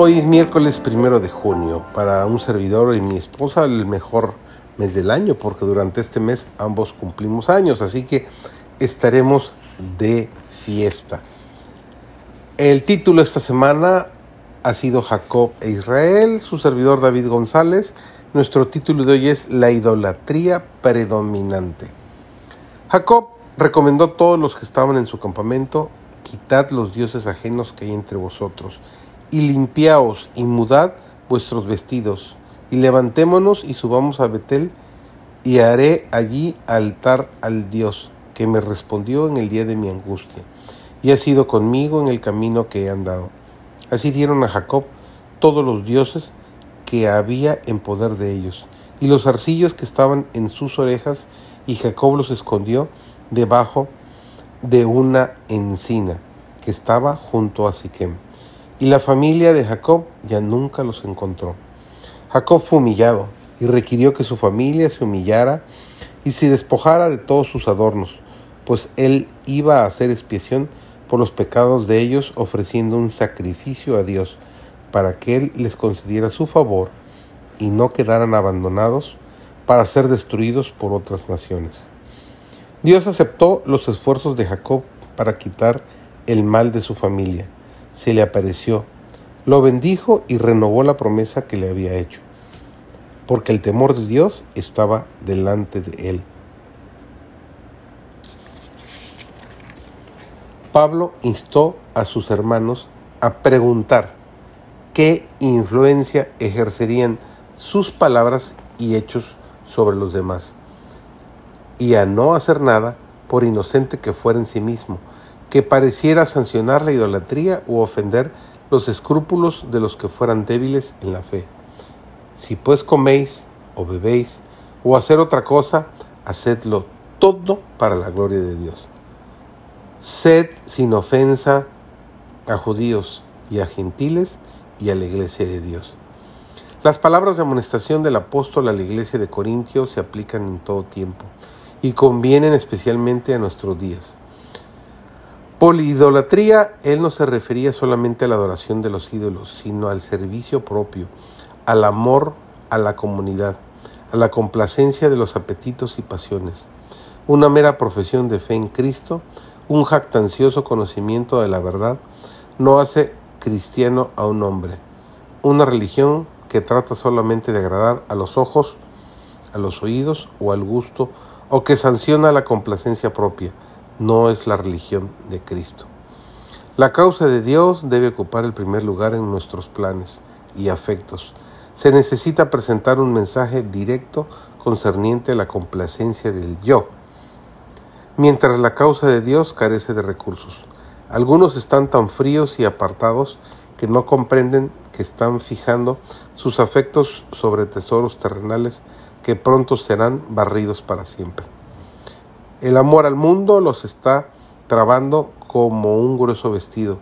Hoy es miércoles primero de junio. Para un servidor y mi esposa el mejor mes del año porque durante este mes ambos cumplimos años. Así que estaremos de fiesta. El título esta semana ha sido Jacob e Israel, su servidor David González. Nuestro título de hoy es La idolatría predominante. Jacob recomendó a todos los que estaban en su campamento, quitad los dioses ajenos que hay entre vosotros y limpiaos y mudad vuestros vestidos, y levantémonos y subamos a Betel, y haré allí altar al Dios, que me respondió en el día de mi angustia, y ha sido conmigo en el camino que he andado. Así dieron a Jacob todos los dioses que había en poder de ellos, y los arcillos que estaban en sus orejas, y Jacob los escondió debajo de una encina que estaba junto a Siquem y la familia de Jacob ya nunca los encontró. Jacob fue humillado y requirió que su familia se humillara y se despojara de todos sus adornos, pues él iba a hacer expiación por los pecados de ellos ofreciendo un sacrificio a Dios para que él les concediera su favor y no quedaran abandonados para ser destruidos por otras naciones. Dios aceptó los esfuerzos de Jacob para quitar el mal de su familia se le apareció, lo bendijo y renovó la promesa que le había hecho, porque el temor de Dios estaba delante de él. Pablo instó a sus hermanos a preguntar qué influencia ejercerían sus palabras y hechos sobre los demás, y a no hacer nada por inocente que fuera en sí mismo, que pareciera sancionar la idolatría u ofender los escrúpulos de los que fueran débiles en la fe. Si pues coméis o bebéis o hacer otra cosa, hacedlo todo para la gloria de Dios. Sed sin ofensa a judíos y a gentiles y a la iglesia de Dios. Las palabras de amonestación del apóstol a la iglesia de Corintios se aplican en todo tiempo y convienen especialmente a nuestros días. Polidolatría, él no se refería solamente a la adoración de los ídolos, sino al servicio propio, al amor a la comunidad, a la complacencia de los apetitos y pasiones. Una mera profesión de fe en Cristo, un jactancioso conocimiento de la verdad, no hace cristiano a un hombre. Una religión que trata solamente de agradar a los ojos, a los oídos o al gusto, o que sanciona la complacencia propia no es la religión de Cristo. La causa de Dios debe ocupar el primer lugar en nuestros planes y afectos. Se necesita presentar un mensaje directo concerniente a la complacencia del yo, mientras la causa de Dios carece de recursos. Algunos están tan fríos y apartados que no comprenden que están fijando sus afectos sobre tesoros terrenales que pronto serán barridos para siempre. El amor al mundo los está trabando como un grueso vestido,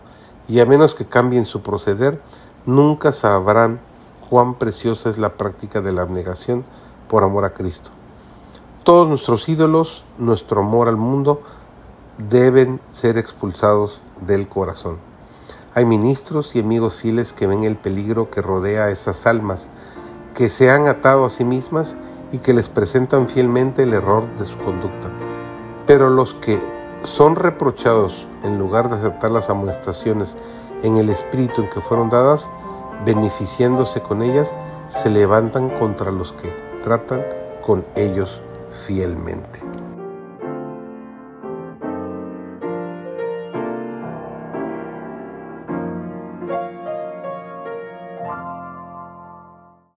y a menos que cambien su proceder, nunca sabrán cuán preciosa es la práctica de la abnegación por amor a Cristo. Todos nuestros ídolos, nuestro amor al mundo, deben ser expulsados del corazón. Hay ministros y amigos fieles que ven el peligro que rodea a esas almas, que se han atado a sí mismas y que les presentan fielmente el error de su conducta. Pero los que son reprochados en lugar de aceptar las amonestaciones en el espíritu en que fueron dadas, beneficiándose con ellas, se levantan contra los que tratan con ellos fielmente.